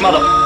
まだ。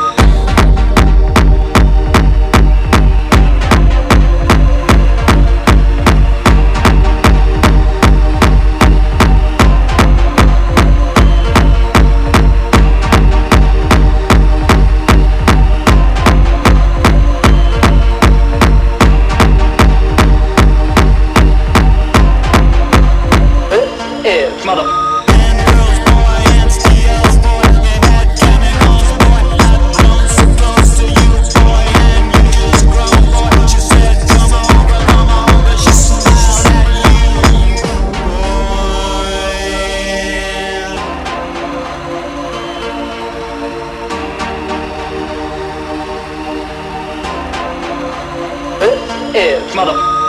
Adam.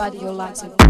body, your life, and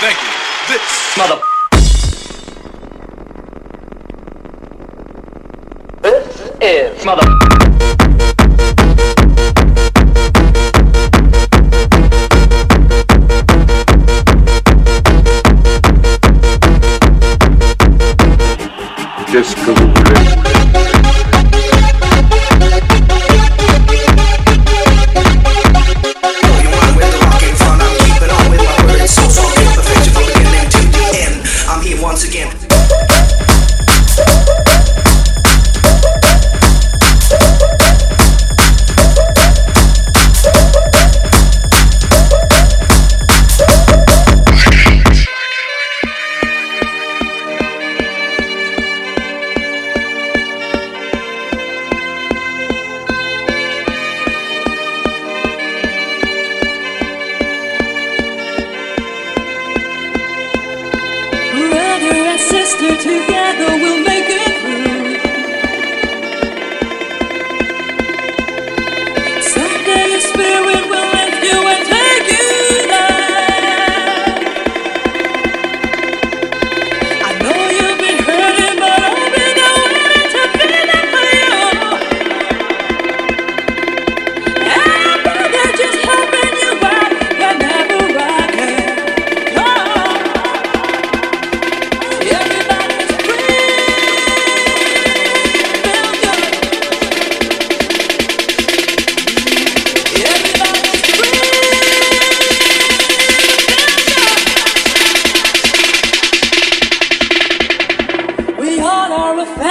Thank you. This mother. This is mother.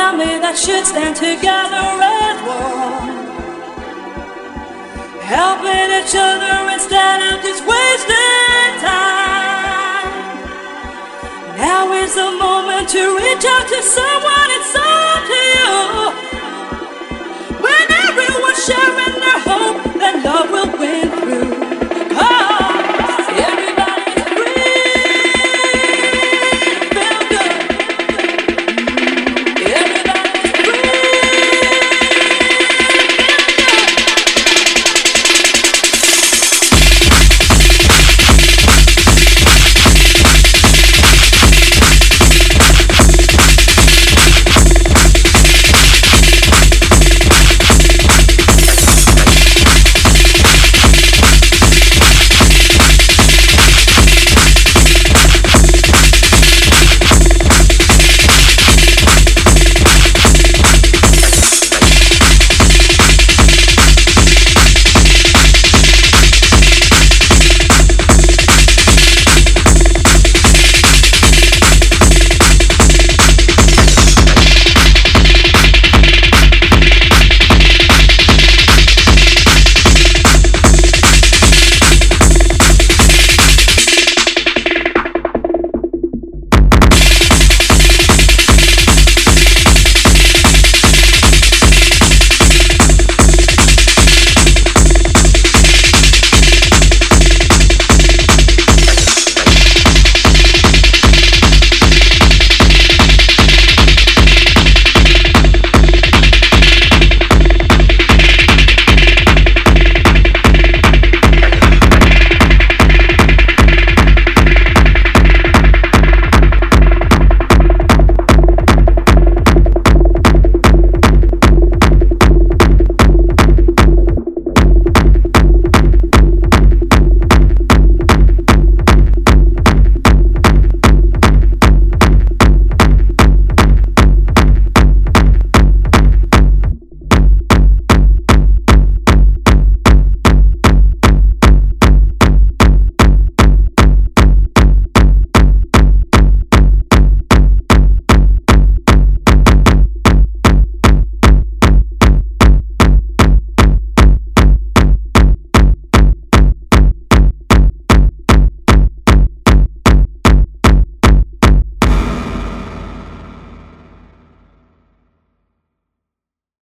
family that should stand together as one. Helping each other instead of just wasting time. Now is the moment to reach out to someone inside you.